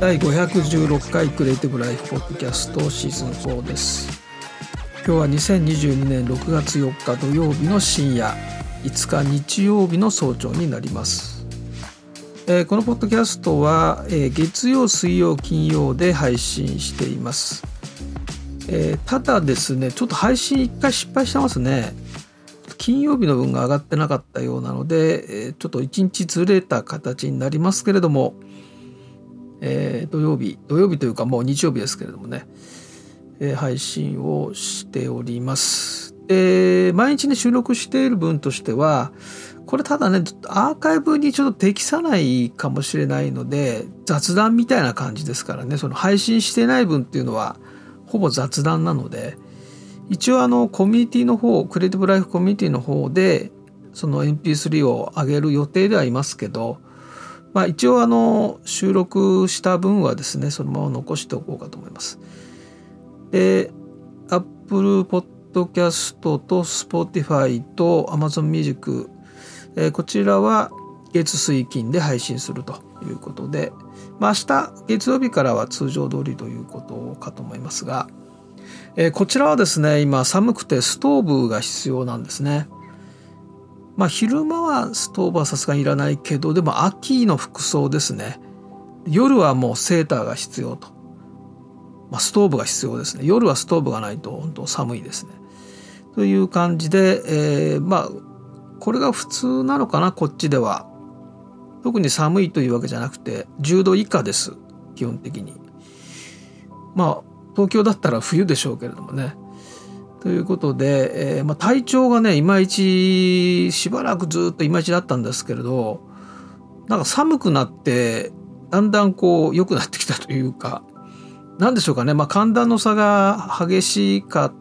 第516回クリエイティブライフポッドキャストシーズン4です。今日は2022年6月4日土曜日の深夜5日日曜日の早朝になります、えー、このポッドキャストは、えー、月曜水曜金曜で配信しています、えー、ただですねちょっと配信1回失敗してますね。金曜日の分が上がってなかったようなので、えちょっと1日ずれた形になりますけれども、えー、土曜日土曜日というかもう日曜日ですけれどもね、えー、配信をしております。で毎日ね収録している分としてはこれただねアーカイブにちょっと適さないかもしれないので雑談みたいな感じですからねその配信してない分っていうのはほぼ雑談なので一応あのコミュニティの方クリエイティブライフコミュニティの方でその MP3 を上げる予定ではいますけど、まあ、一応あの収録した分はですねそのまま残しておこうかと思います。で Apple Podcast と Spotify と Amazon Music、えー、こちらは月水金で配信するということで、まあ、明日月曜日からは通常通りということかと思いますがえー、こちらはですね今寒くてストーブが必要なんですね。まあ昼間はストーブはさすがにいらないけどでも秋の服装ですね。夜はもうセーターが必要と、まあ、ストーブが必要ですね。夜はストーブがないと本当寒いですね。という感じで、えー、まあこれが普通なのかなこっちでは。特に寒いというわけじゃなくて10度以下です基本的に。まあ東京だったら冬でしょうけれどもね。ということで、えー、まあ、体調がねいまいちしばらくずっといまいちだったんですけれどなんか寒くなってだんだんこう良くなってきたというか何でしょうかね、まあ、寒暖の差が激しかっ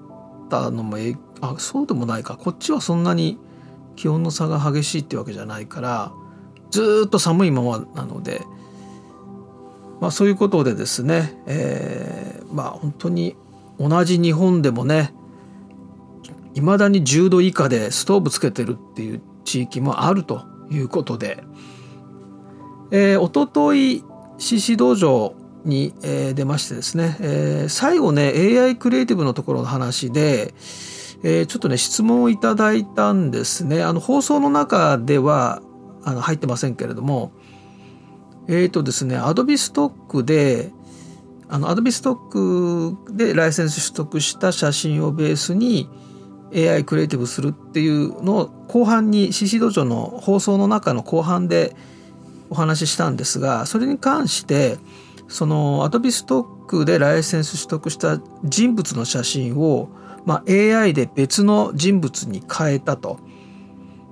たのもあそうでもないかこっちはそんなに気温の差が激しいってわけじゃないからずっと寒いままなので。まあ、そういうことでですね、えー、まあ本当に同じ日本でもねいまだに10度以下でストーブつけてるっていう地域もあるということで、えー、おととい CC 道場に、えー、出ましてですね、えー、最後ね AI クリエイティブのところの話で、えー、ちょっとね質問をいただいたんですね。あの放送の中ではあの入ってませんけれども。えっ、ー、とですね、アドビストックで、あの、アドビストックでライセンス取得した写真をベースに AI クリエイティブするっていうのを後半に CC 道場の放送の中の後半でお話ししたんですが、それに関して、そのアドビストックでライセンス取得した人物の写真を、まあ、AI で別の人物に変えたと。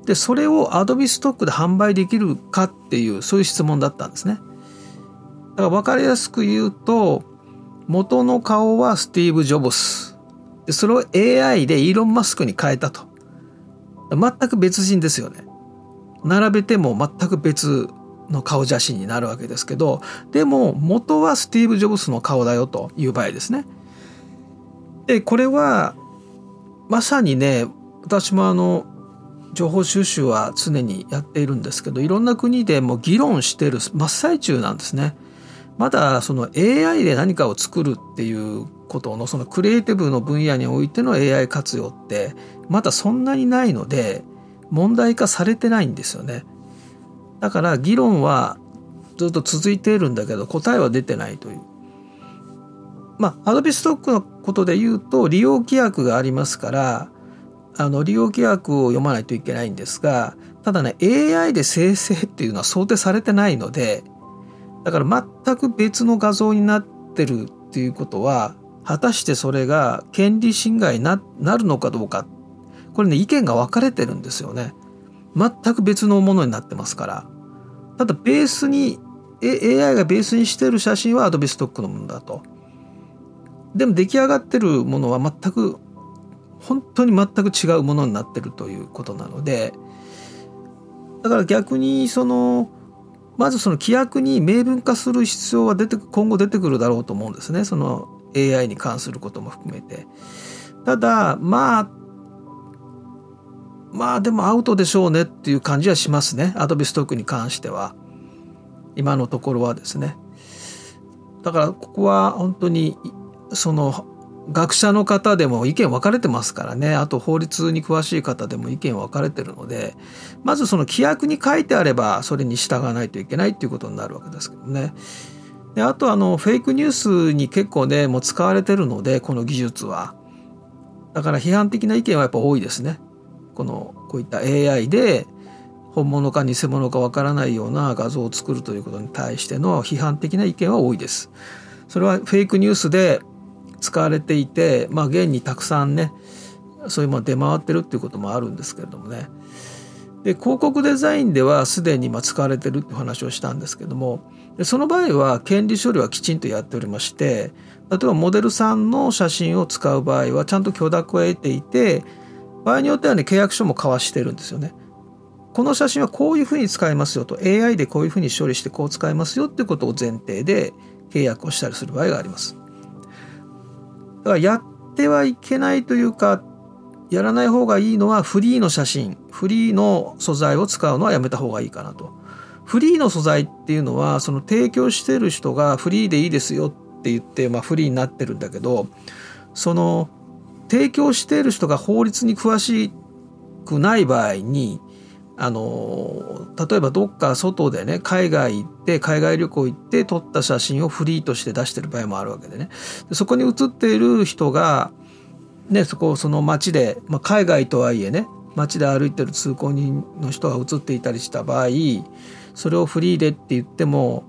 でそれをアドビストックで販売できるかっていうそういう質問だったんですね。だから分かりやすく言うと元の顔はスティーブ・ジョブスでそれを AI でイーロン・マスクに変えたと全く別人ですよね。並べても全く別の顔写真になるわけですけどでも元はスティーブ・ジョブスの顔だよという場合ですね。でこれはまさにね私もあの情報収集は常にやっているんですけどいろんな国でも議論している真っ最中なんですね。まだその AI で何かを作るっていうことのそのクリエイティブの分野においての AI 活用ってまだそんなにないので問題化されてないんですよね。だから議論はずっと続いているんだけど答えは出てないという。まあアドビストックのことで言うと利用規約がありますからあの利用規約を読まないといけないんですがただね AI で生成っていうのは想定されてないのでだから全く別の画像になってるっていうことは果たしてそれが権利侵害になるのかどうか。これね意見が分かれてるんですよね。全く別のものになってますから。ただベースに AI がベースにしてる写真は Adobe ストックのものだと。でも出来上がってるものは全く本当に全く違うものになってるということなので。だから逆にそのまずその規約に明文化する必要は出て今後出てくるだろうと思うんですね。その AI に関することも含めて。ただまあまあでもアウトでしょうねっていう感じはしますねアドビストックに関しては。今のところはですねだからここは本当にその学者の方でも意見分かれてますからねあと法律に詳しい方でも意見分かれてるのでまずその規約に書いてあればそれに従わないといけないっていうことになるわけですけどね。であとあのフェイクニュースに結構ねもう使われてるのでこの技術は。だから批判的な意見はやっぱ多いですね。このこういった AI で本物か偽物かわからないような画像を作るということに対しての批判的な意見は多いです。それはフェイクニュースで使われていて、まあ、現にたくさんねそういうもの出回ってるっていうこともあるんですけれどもねで広告デザインではすでに今使われてるって話をしたんですけどもでその場合は権利処理はきちんとやっておりまして例えばモデルさんの写真を使う場合はちゃんと許諾を得ていて場合によってはね契約書も交わしてるんですよね。この写真はこういうふうに使いますよと AI でこういうふうに処理してこう使いますよってことを前提で契約をしたりする場合があります。だからやってはいけないというかやらない方がいいのはフリーの写真フリーの素材を使うのはやめた方がいいかなと。フリーの素材っていうのはその提供してる人がフリーでいいですよって言って、まあ、フリーになってるんだけどその提供している人が法律に詳しくない場合にあの例えばどっか外でね海外行って海外旅行行って撮った写真をフリーとして出してる場合もあるわけでねそこに写っている人が、ね、そこその街で、まあ、海外とはいえね街で歩いてる通行人の人が写っていたりした場合それをフリーでって言っても、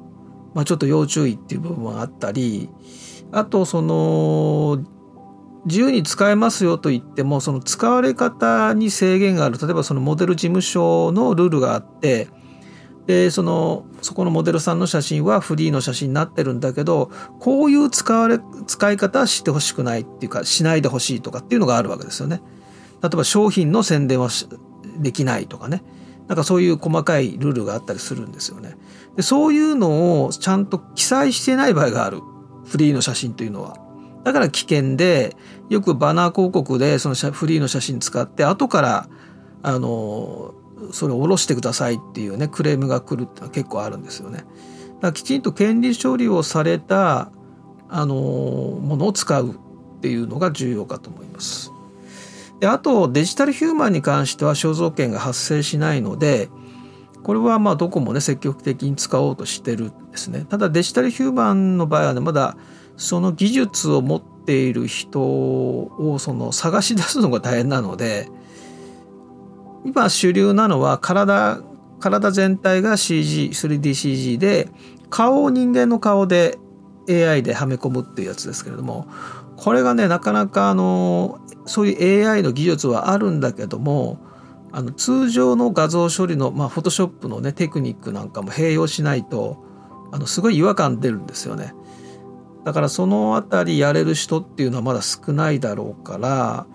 まあ、ちょっと要注意っていう部分があったりあとその自由に使えますよと言ってもその使われ方に制限がある。例えばそのモデル事務所のルールがあってでそのそこのモデルさんの写真はフリーの写真になってるんだけどこういう使われ使い方はしてほしくないっていうかしないでほしいとかっていうのがあるわけですよね。例えば商品の宣伝はできないとかねなんかそういう細かいルールがあったりするんですよね。でそういうのをちゃんと記載してない場合があるフリーの写真というのは。だから危険でよくバナー広告でそのフリーの写真使って後からあのそれを下ろしてくださいっていうねクレームが来るってのは結構あるんですよね。だからきちんと権利処理をされたあのものを使うっていうのが重要かと思います。であとデジタルヒューマンに関しては肖像権が発生しないのでこれはまあどこもね積極的に使おうとしてるんですね。ただデジタルヒューマンの場合はねまだその技術を持っている人をその探し出すのが大変なので今主流なのは体体全体が CG3DCG で顔を人間の顔で AI ではめ込むっていうやつですけれどもこれがねなかなかあのそういう AI の技術はあるんだけどもあの通常の画像処理のまあフォトショップのねテクニックなんかも併用しないとあのすごい違和感出るんですよね。だからそのあたりやれる人っていうのはまだ少ないだろうから、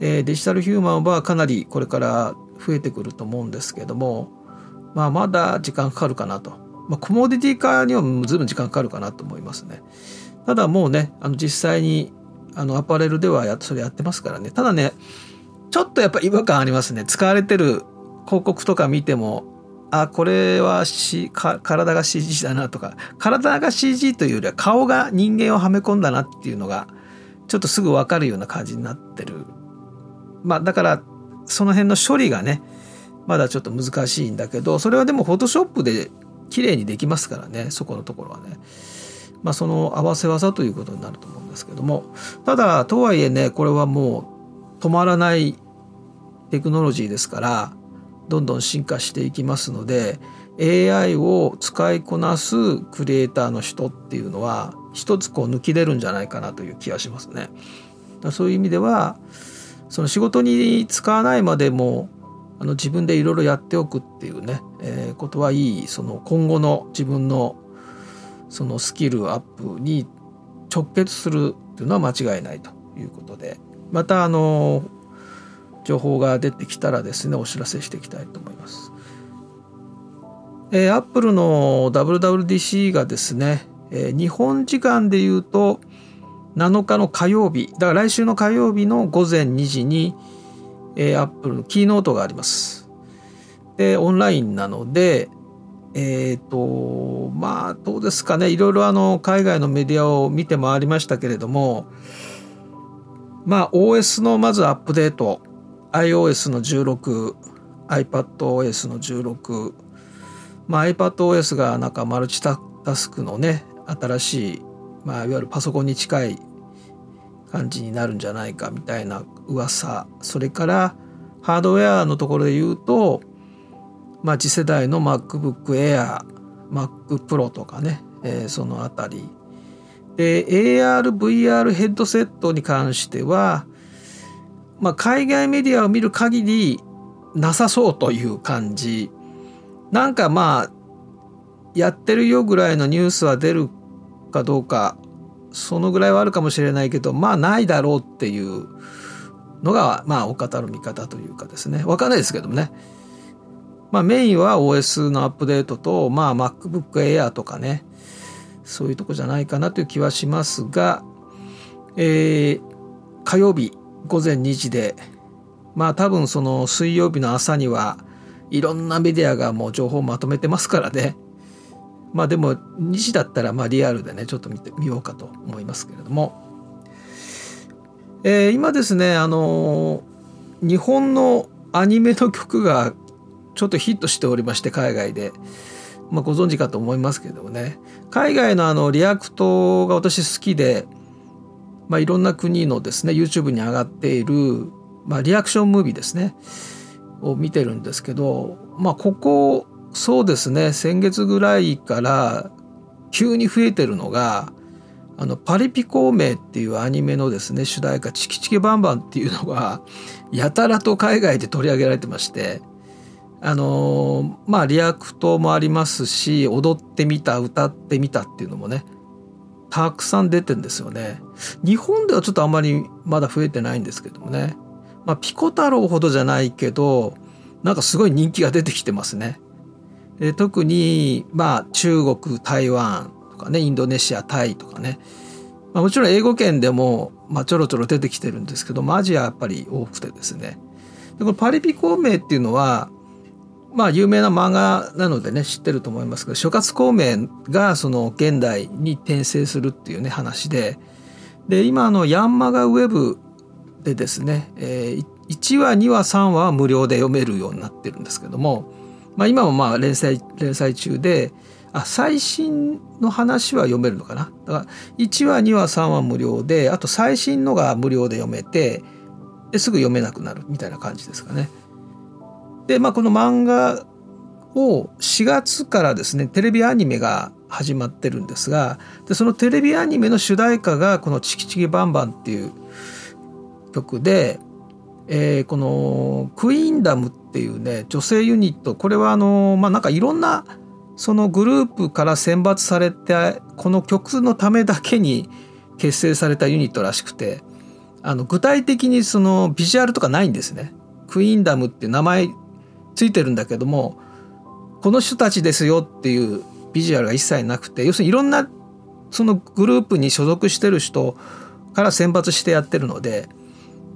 えー、デジタルヒューマンはかなりこれから増えてくると思うんですけども、まあ、まだ時間かかるかなと、まあ、コモディティ化にはずいぶん時間かかるかなと思いますね。ただもうねあの実際にあのアパレルではやそれやってますからね。ただねちょっとやっぱ違和感ありますね。使われてる広告とか見てもあこれは、C、体が CG だなとか。体が CG というよりは顔が人間をはめ込んだなっていうのがちょっとすぐ分かるような感じになってるまあだからその辺の処理がねまだちょっと難しいんだけどそれはでもフォトショップで綺麗にできますからねそこのところはね。まあ、その合わせ技ということになると思うんですけどもただとはいえねこれはもう止まらないテクノロジーですからどんどん進化していきますので AI を使いこなすクリエイターの人っていうのは一つこう抜き出るんじゃないかなという気がしますね。そういう意味ではその仕事に使わないまでもあの自分でいろいろやっておくっていうね、えー、ことはいいその今後の自分のそのスキルアップに直結するっていうのは間違いないということでまたあの情報が出てきたらですねお知らせしていきたいと思います。えー、アップルの WWDC がですね、えー、日本時間でいうと7日の火曜日だから来週の火曜日の午前2時に、えー、アップルのキーノートがあります。でオンラインなので、えっ、ー、とまあどうですかね。いろいろあの海外のメディアを見て回りましたけれどもまあ OS のまずアップデート。iOS の 16iPadOS の16まあ iPadOS がなんかマルチタスクのね新しい、まあ、いわゆるパソコンに近い感じになるんじゃないかみたいな噂それからハードウェアのところで言うとまあ、次世代の MacBook Air、Mac Pro とかね、えー、そのあたり。で、AR、VR ヘッドセットに関しては、まあ、海外メディアを見る限りなさそうという感じ。なんかまあ、やってるよぐらいのニュースは出るかどうか、そのぐらいはあるかもしれないけど、まあないだろうっていうのが、まあ、お方の見方というかですね。わかんないですけどもね。まあ、メインは OS のアップデートと、まあ、MacBook Air とかねそういうとこじゃないかなという気はしますが、えー、火曜日午前2時でまあ多分その水曜日の朝にはいろんなメディアがもう情報をまとめてますからねまあでも2時だったらまあリアルでねちょっと見てみようかと思いますけれども、えー、今ですねあの日本のアニメの曲がちょっとヒットしておりまして海外で、まあ、ご存知かと思いますけれどもね。海外のあのリアクトが私好きで、まあ、いろんな国のですね YouTube に上がっている、まあ、リアクションムービーですねを見てるんですけど、まあ、ここそうですね。先月ぐらいから急に増えてるのがあのパリピ孔明っていうアニメのですね主題歌「チキチキバンバン」っていうのが やたらと海外で取り上げられてましてあのまあリアクトもありますし踊ってみた歌ってみたっていうのもねたくさん出てんですよね。日本ではちょっとあんまりまだ増えてないんですけどもね。まあピコ太郎ほどじゃないけどなんかすごい人気が出てきてますね。で特にまあ中国台湾とかねインドネシアタイとかね、まあ、もちろん英語圏でも、まあ、ちょろちょろ出てきてるんですけど、まあ、アジアやっぱり多くてですね。でこのパリピ孔明っていうのはまあ有名な漫画なのでね知ってると思いますけど諸葛孔明がその現代に転生するっていうね話で。で今のヤンマガウェブでですね、えー、1話2話3話は無料で読めるようになってるんですけども、まあ、今もまあ連載連載中であ最新の話は読めるのかなだから1話2話3話無料であと最新のが無料で読めてですぐ読めなくなるみたいな感じですかね。で、まあ、この漫画を4月からですねテレビアニメが始まってるんですがでそのテレビアニメの主題歌がこの「チキチキバンバン」っていう曲で、えー、このクイーンダムっていうね女性ユニットこれはあのまあなんかいろんなそのグループから選抜されてこの曲のためだけに結成されたユニットらしくてあの具体的にそのビジュアルとかないんですね。クイーンダムって名前ついてるんだけどもこの人たちですよっていうビジュアルが一切なくて要するにいろんなそのグループに所属してる人から選抜してやってるので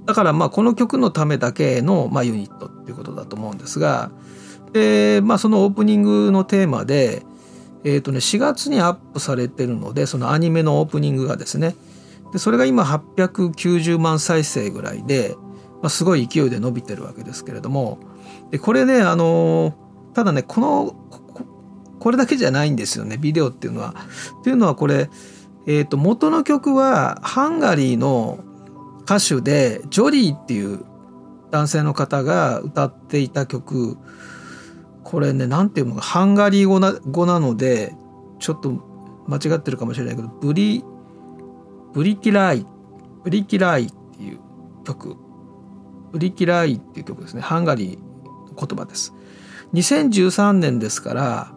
だからまあこの曲のためだけのまあユニットっていうことだと思うんですがでまあそのオープニングのテーマでえーとね、4月にアップされてるのでそのアニメのオープニングがですねでそれが今890万再生ぐらいで、まあ、すごい勢いで伸びてるわけですけれどもでこれねあのただねこのこれだけじゃないんですよねビデオっていうのは。っていうのはこれ、えー、と元の曲はハンガリーの歌手でジョリーっていう男性の方が歌っていた曲これね何ていうのかハンガリー語な語なのでちょっと間違ってるかもしれないけどブリブリキライブリキライっていう曲ブリキライっていう曲ですねハンガリーの言葉です。2013年ですから、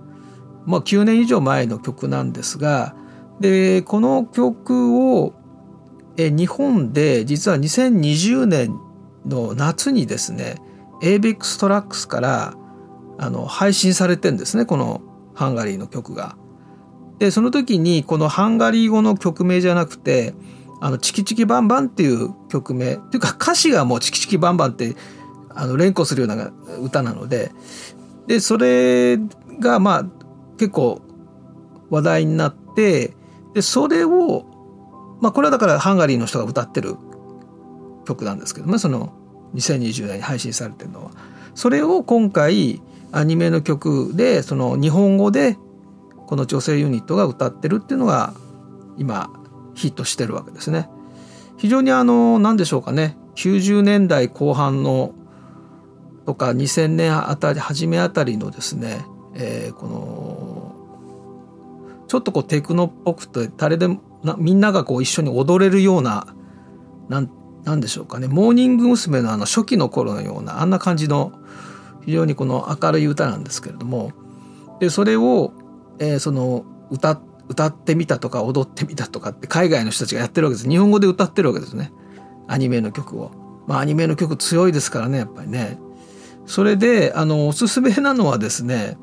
まあ、9年以上前の曲なんですがでこの曲をえ日本で実は2020年の夏にですね ABEX トラックスからあの配信されてんですねこのハンガリーの曲が。でその時にこのハンガリー語の曲名じゃなくて「あのチキチキバンバン」っていう曲名っていうか歌詞がもう「チキチキバンバン」ってあの連呼するような歌なのででそれがまあ結構話題になってでそれをまあこれはだからハンガリーの人が歌ってる曲なんですけどねその2020年に配信されてるのは。それを今回アニメの曲でその日本語でこの女性ユニットが歌ってるっていうのが今ヒットしてるわけですね。非常にあの何でしょうかね90年代後半のとか2000年あたり初めあたりのですね、えー、このちょっとこうテクノっぽくて誰でもなみんながこう一緒に踊れるようななんなんでしょうかねモーニング娘。のあの初期の頃のようなあんな感じの非常にこの明るい歌なんですけれどもでそれを、えー、その歌歌ってみたとか踊ってみたとかって海外の人たちがやってるわけです日本語で歌ってるわけですねアニメの曲を。まあアニメの曲強いですからねやっぱりね。それであのおすすめなのはですね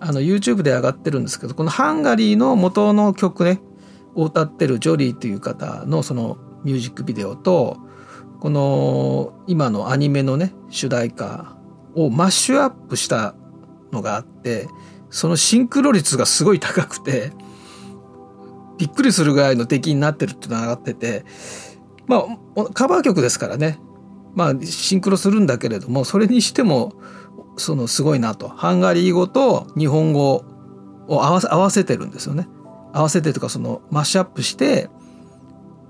あの YouTube で上がってるんですけどこのハンガリーの元の曲ねを歌ってるジョリーという方のそのミュージックビデオとこの今のアニメのね主題歌をマッシュアップしたのがあってそのシンクロ率がすごい高くてびっくりするぐらいの出来になってるっていうのが上がっててまあカバー曲ですからねまあシンクロするんだけれどもそれにしてもそのすごいなとハンガリー語と日本語を合わせ合わせてるんですよね。合わせてとかそのマッシュアップして、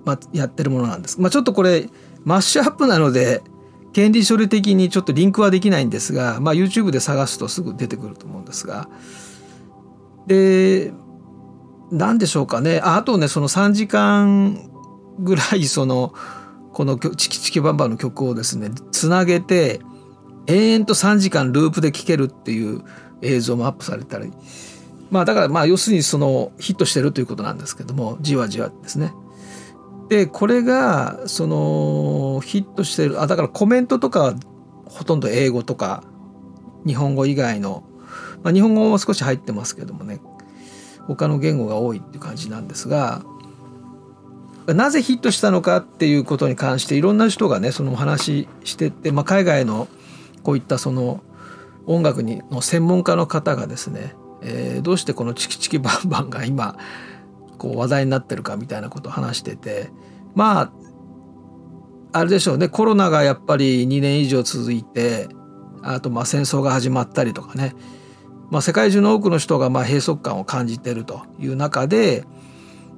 まあ、やってるものなんです。まあ、ちょっとこれマッシュアップなので権利処理的にちょっとリンクはできないんですが、まあ、YouTube で探すとすぐ出てくると思うんですがで何でしょうかねああとねその3時間ぐらいそのこのチキチキバンバンの曲をですねつなげて延々と3時間ループで聴けるっていう映像もアップされたりまあだからまあ要するにそのヒットしてるということなんですけどもじわじわですね。でこれがそのヒットしてるあだからコメントとかほとんど英語とか日本語以外の、まあ、日本語も少し入ってますけどもね他の言語が多いっていう感じなんですがなぜヒットしたのかっていうことに関していろんな人がねその話してて、まあ、海外のこういったその音楽にの専門家の方がですね、えー、どうしてこの「チキチキバンバン」が今こう話題になってるかみたいなことを話しててまああれでしょうね。コロナがやっぱり2年以上続いてあとまあ戦争が始まったりとかね、まあ、世界中の多くの人がまあ閉塞感を感じてるという中で、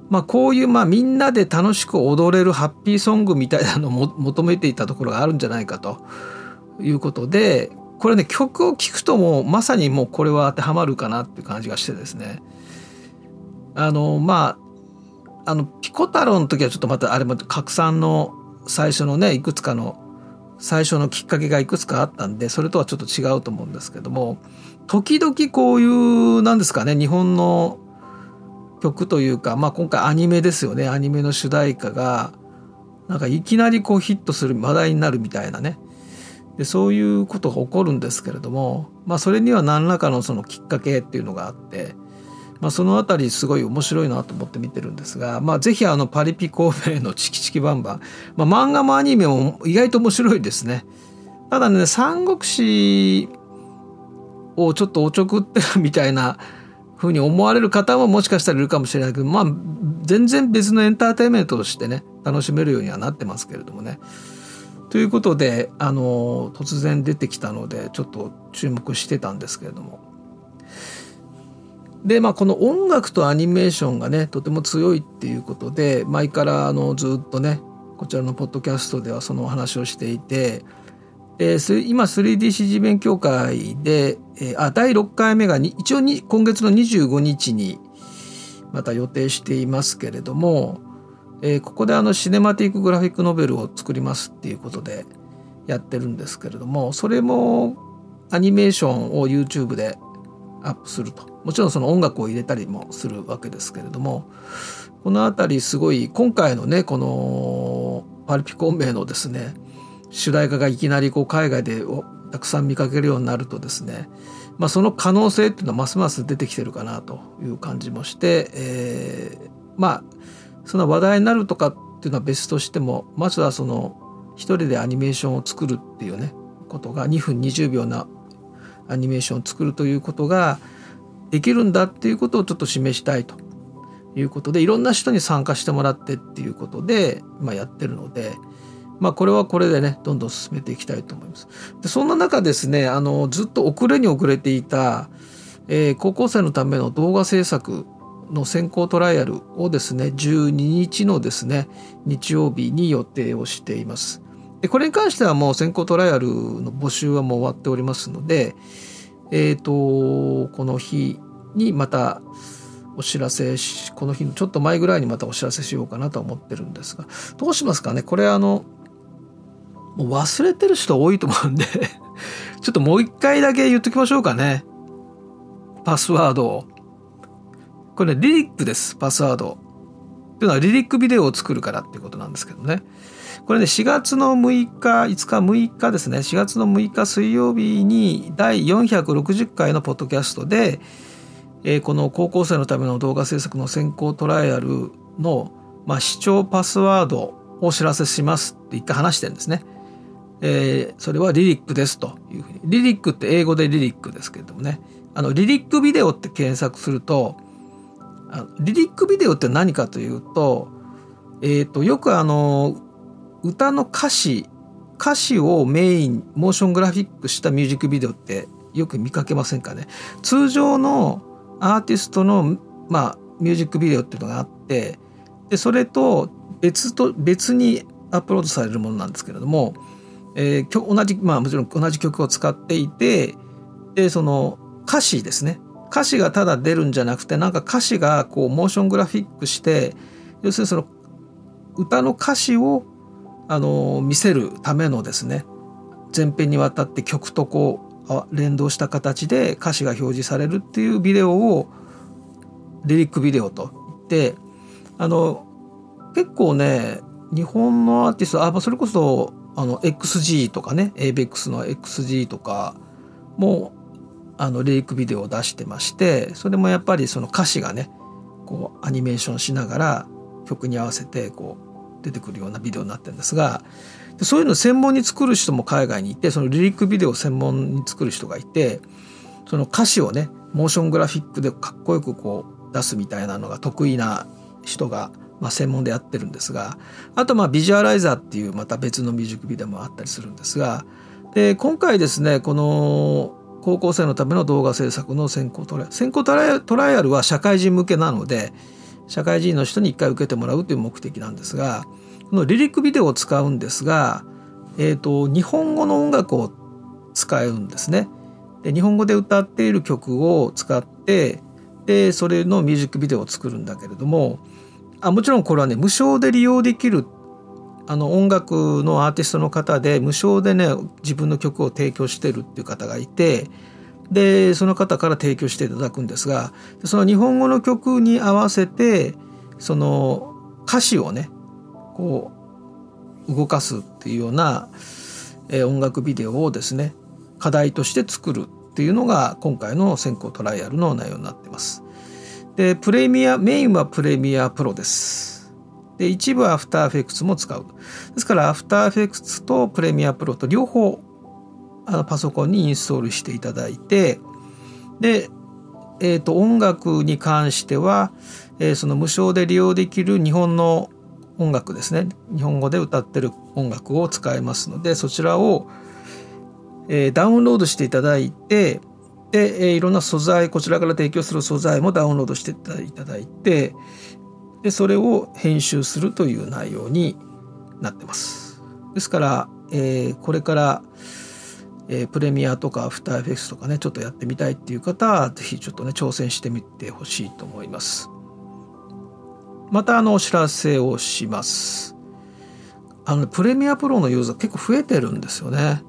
まあ、こういうまあみんなで楽しく踊れるハッピーソングみたいなのを求めていたところがあるんじゃないかということでこれね曲を聴くともうまさにもうこれは当てはまるかなっていう感じがしてですね。あのまああのピコ太郎の時はちょっとまたあれも拡散の最初のねいくつかの最初のきっかけがいくつかあったんでそれとはちょっと違うと思うんですけども時々こういうなんですかね日本の曲というか、まあ、今回アニメですよね。アニメの主題歌がなんかいきなりこうヒットする話題になるみたいなね。でそういうことが起こるんですけれども、まあ、それには何らかのそのきっかけっていうのがあってまあ、その辺りすごい面白いなと思って見てるんですが、まあ、ぜひあのパリピ孔明のチキチキバンバン、まあ、漫画もアニメも意外と面白いですね。ただね三国志をちょっとおちょくってるみたいなふうに思われる方ももしかしたらいるかもしれないけどまあ全然別のエンターテインメントとしてね楽しめるようにはなってますけれどもね。ということであの突然出てきたのでちょっと注目してたんですけれども。でまあこの音楽とアニメーションがねとても強いっていうことで前からあのずっとねこちらのポッドキャストではそのお話をしていて、えー、今 3DCG 勉強会で、えー、あ第6回目が一応に今月の25日にまた予定していますけれども、えー、ここであのシネマティックグラフィックノベルを作りますっていうことでやってるんですけれどもそれもアニメーションを YouTube でアップすると。もちろんその音楽を入れたりもするわけですけれどもこの辺りすごい今回のねこのパルピコンベイのですね主題歌がいきなりこう海外でたくさん見かけるようになるとですね、まあ、その可能性っていうのはますます出てきてるかなという感じもして、えー、まあその話題になるとかっていうのは別としてもまずはその一人でアニメーションを作るっていうねことが2分20秒なアニメーションを作るということが、できるんだっていうことをちょっと示したいということでいろんな人に参加してもらってっていうことで、まあ、やってるので、まあ、これはこれでねどんどん進めていきたいと思います。でそんな中ですねあのずっと遅れに遅れていた、えー、高校生のための動画制作の先行トライアルをですね12日のですね日曜日に予定をしています。でこれに関してはもう先行トライアルの募集はもう終わっておりますので、えーと、この日にまたお知らせしこの日のちょっと前ぐらいにまたお知らせしようかなと思ってるんですがどうしますかね？これあのもう忘れてる人多いと思うんで ちょっともう一回だけ言っときましょうかね。パスワードを。これ、ね、リリックですパスワード。というのはリリックビデオを作るからっていうことなんですけどね。これね4月の6日5日6日ですね。4月の6日水曜日に第460回のポッドキャストで、えー、この高校生のための動画制作の先行トライアルの、まあ、視聴パスワードをお知らせしますって一回話してるんですね。えー、それはリリックですというふうに。リリックって英語でリリックですけれどもね。あのリリックビデオって検索するとリリックビデオって何かというと,、えーとよくあの歌の歌詞歌詞をメインモーショングラフィックしたミュージックビデオってよく見かけませんかね。通常のアーティストの、まあ、ミュージックビデオっていうのがあってでそれと別と別にアップロードされるものなんですけれども、えー、同じまあもちろん同じ曲を使っていてでその歌詞ですね。歌詞がただ出るんじゃなくてなんか歌詞がこうモーショングラフィックして要するにその歌の歌詞をあの見せるためのですね前編にわたって曲とこう連動した形で歌詞が表示されるっていうビデオをリリックビデオと言ってあの結構ね日本のアーティストあそれこそあの XG とかね ABEX の XG とかもあのリリックビデオを出してましてそれもやっぱりその歌詞がねこうアニメーションしながら曲に合わせてこう出てくるようなビデオになってるんですがそういうの専門に作る人も海外にいてそのリリックビデオを専門に作る人がいてその歌詞をねモーショングラフィックでかっこよくこう出すみたいなのが得意な人が、まあ、専門でやってるんですがあとまあビジュアライザーっていうまた別のミュージックビデオもあったりするんですがで今回ですねこの高校生のための動画制作の先行トライアル先行トライアルは社会人向けなので社会人の人に一回受けてもらうという目的なんですがこのリリックビデオを使うんですが、えーと、日本語の音楽を使うんですね。で日本語で歌っている曲を使ってでそれのミュージックビデオを作るんだけれどもあもちろんこれはね無償で利用できるあの音楽のアーティストの方で無償でね自分の曲を提供してるっていう方がいてでその方から提供していただくんですがその日本語の曲に合わせてその歌詞をねこう動かすっていうような、え音楽ビデオをですね課題として作るっていうのが今回の先行トライアルの内容になってます。でプレミアメインはプレミアプロです。で一部アフターフェクツも使う。ですからアフターフェクツとプレミアプロと両方あのパソコンにインストールしていただいてで、えーと、音楽に関しては、えー、その無償で利用できる日本の音楽ですね日本語で歌ってる音楽を使えますのでそちらを、えー、ダウンロードしていただいてで、えー、いろんな素材こちらから提供する素材もダウンロードしていただいてでそれを編集するという内容になってます。ですから、えー、これからえー、プレミアとかアフターエフェクスとかねちょっとやってみたいっていう方は是非ちょっとね挑戦してみてほしいと思います。またあのお知らせをします。あのプレミアプロのユーザー結構増えてるんですよね。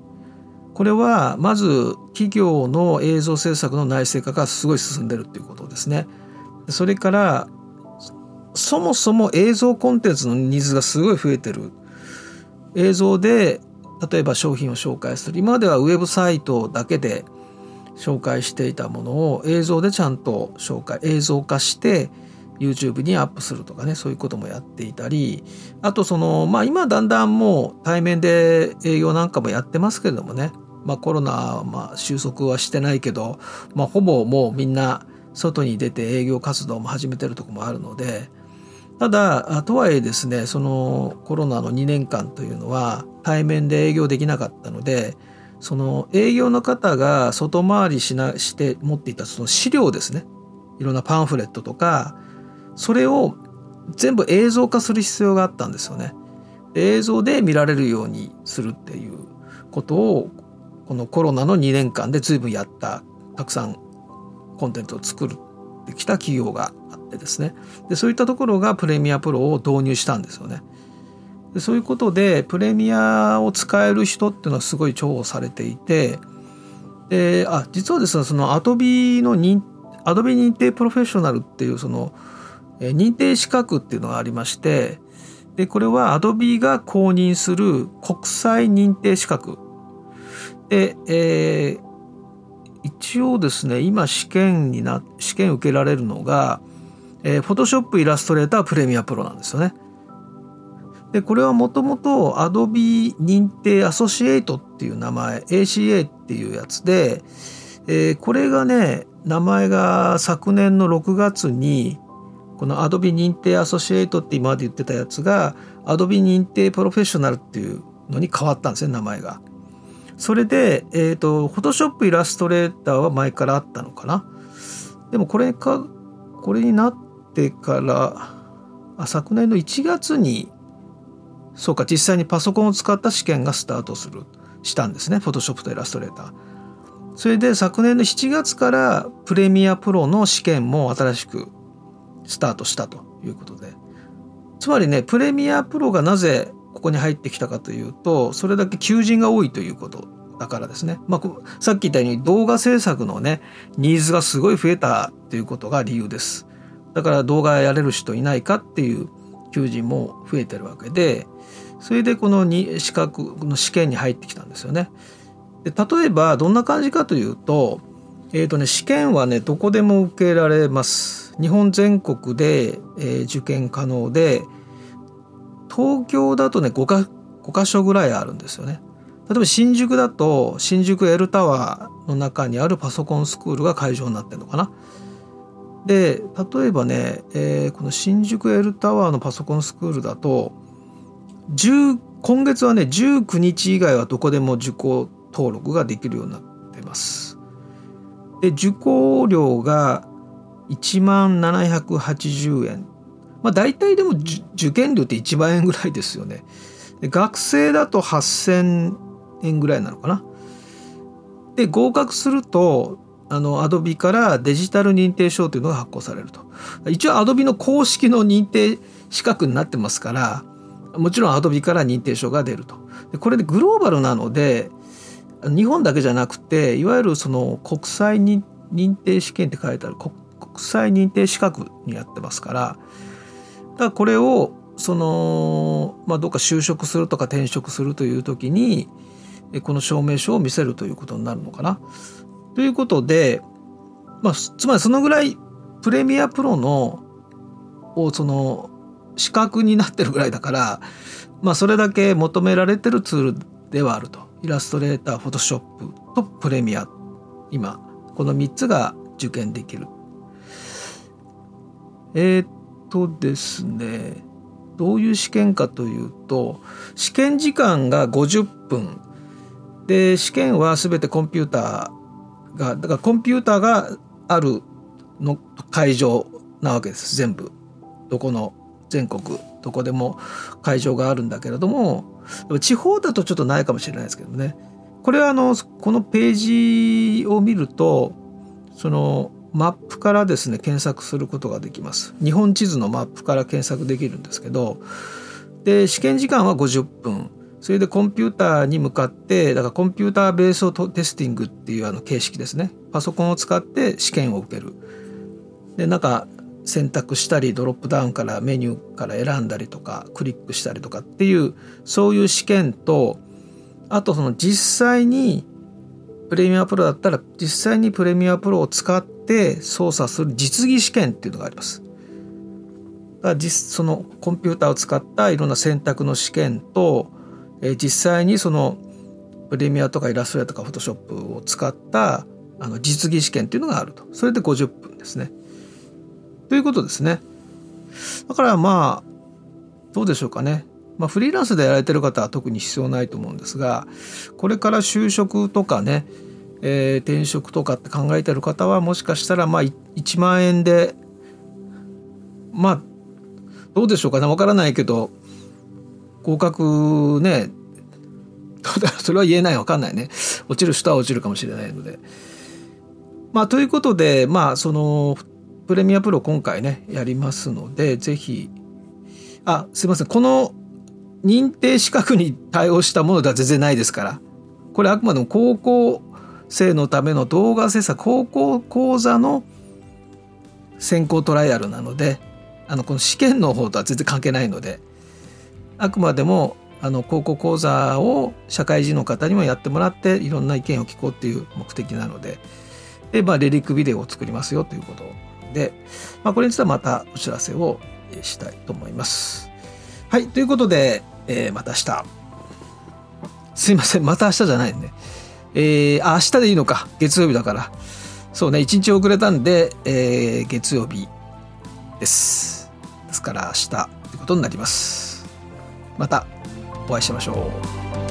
これはまず企業の映像制作の内製化がすごい進んでるっていうことですね。それからそもそも映像コンテンツのニーズがすごい増えてる。映像で例えば商品を紹介する。今まではウェブサイトだけで紹介していたものを映像でちゃんと紹介映像化して YouTube にアップするとかねそういうこともやっていたり。あとそのまあ今だんだんもう対面で営業なんかもやってますけれどもね。まあコロナはまあ収束はしてないけど、まあ、ほぼもうみんな外に出て営業活動も始めてるとこもあるので。ただとはいえですねそのコロナの2年間というのは対面で営業できなかったのでその営業の方が外回りしなして持っていたその資料ですねいろんなパンフレットとかそれを全部映像化する必要があったんですよね。映像で見られるようにするっていうことをこのコロナの2年間で随分やったたくさんコンテンツを作ってきた企業がですねでそういったところがプレミアプロを導入したんですよね。でそういうことでプレミアを使える人っていうのはすごい重宝されていてであ実はですねそのアドビの認アドビ認定プロフェッショナルっていうその認定資格っていうのがありましてでこれはアドビが公認する国際認定資格で、えー、一応ですね今試験にな試験受けられるのが、えー、Photoshop イラストレータープレミアプロなんですよね。でこれはもともと Adobe 認定アソシエイトっていう名前 ACA っていうやつで、えー、これがね名前が昨年の6月にこの Adobe 認定アソシエイトって今まで言ってたやつが Adobe 認定プロフェッショナルっていうのに変わったんですね名前が。それで、えっ、ー、と Photoshop イラストレーターは前からあったのかな。でもこれかこれになってからあ昨年の1月にそうか実際にパソコンを使った試験がスタートするしたんですね。Photoshop とイラストレーター。それで昨年の7月からプレミアプロの試験も新しくスタートしたということで。つまりねプレミアプロがなぜここに入ってきたかというとそれだけ求人が多いということだからですね、まあ、さっき言ったように動画制作のねニーズがすごい増えたということが理由です。だから動画やれる人いないかっていう求人も増えてるわけでそれでこの資格の試験に入ってきたんですよね。で例えばどんな感じかというと,、えーとね、試験はねどこでも受けられます。日本全国で、えー、受験可能で東京だとね 5, か5箇所ぐらいあるんですよね。例えば新宿だと新宿 L タワーの中にあるパソコンスクールが会場になってるのかな。で例えばね、えー、この新宿 L タワーのパソコンスクールだと今月はね19日以外はどこでも受講登録ができるようになってます。で受講料が1万780円。まあ大体でも受験料って1万円ぐらいですよね。で学生だと8000円ぐらいなのかな。で合格するとあのアドビからデジタル認定証というのが発行されると。一応アドビの公式の認定資格になってますからもちろんアドビから認定証が出ると。でこれでグローバルなので日本だけじゃなくていわゆるその国際認定試験って書いてある国際認定資格にやってますからだからこれをその、まあ、どっか就職するとか転職するという時にこの証明書を見せるということになるのかな。ということで、まあ、つまりそのぐらいプレミアプロのをその資格になってるぐらいだから、まあ、それだけ求められてるツールではあると。イラストレーターフォトショップとプレミア今。この3つが受験できる。えー、っとですねどういう試験かというと試験時間が50分。で試験は全てコンピューターがだからコンピューターがあるの会場なわけです。全部。どこの全国どこでも会場があるんだけれども地方だとちょっとないかもしれないですけどね。これはあのこのページを見るとそのマップからですね検索することができます。日本地図のマップから検索できるんですけどで試験時間は50分それでコンピューターに向かってだからコンピューターベースをテスティングっていうあの形式ですねパソコンを使って試験を受けるでなんか選択したりドロップダウンからメニューから選んだりとかクリックしたりとかっていうそういう試験とあとその実際にプレミアプロだったら実際にプレミアプロを使って操作する実技試験っていうのがあります。だからそのコンピューターを使ったいろんな選択の試験と、え実際にそのプレミアとかイラストレーとかフォトショップを使ったあの実技試験っていうのがあるとそれで50分ですね。ということですね。だからまあどうでしょうかね。まあ、フリーランスでやられてる方は特に必要ないと思うんですがこれから就職とかね、えー、転職とかって考えてる方はもしかしたらまあ1万円でまあどうでしょうかね分からないけど合格ね。それは言えない分かんないね。落ちる人は落ちるかもしれないので。まあ、ということでまあそのプレミアプロ今回ねやりますので是非あすいません。この認定資格に対応したものでは全然ないですから。これあくまでも高校生のための動画制作高校講座の先行トライアルなのであのこの試験の方とは全然関係ないのであくまでもあの高校講座を社会人の方にもやってもらっていろんな意見を聞こうっていう目的なのでで、まあ、レリックビデオを作りますよということで、まあ、これについてはまたお知らせをしたいと思います。はい、ということで、えー、また明日。すいません、また明日じゃないね。えー、あ、明日でいいのか。月曜日だから。そうね、一日遅れたんで、えー、月曜日です。ですから明日ということになります。またお会いしましょう。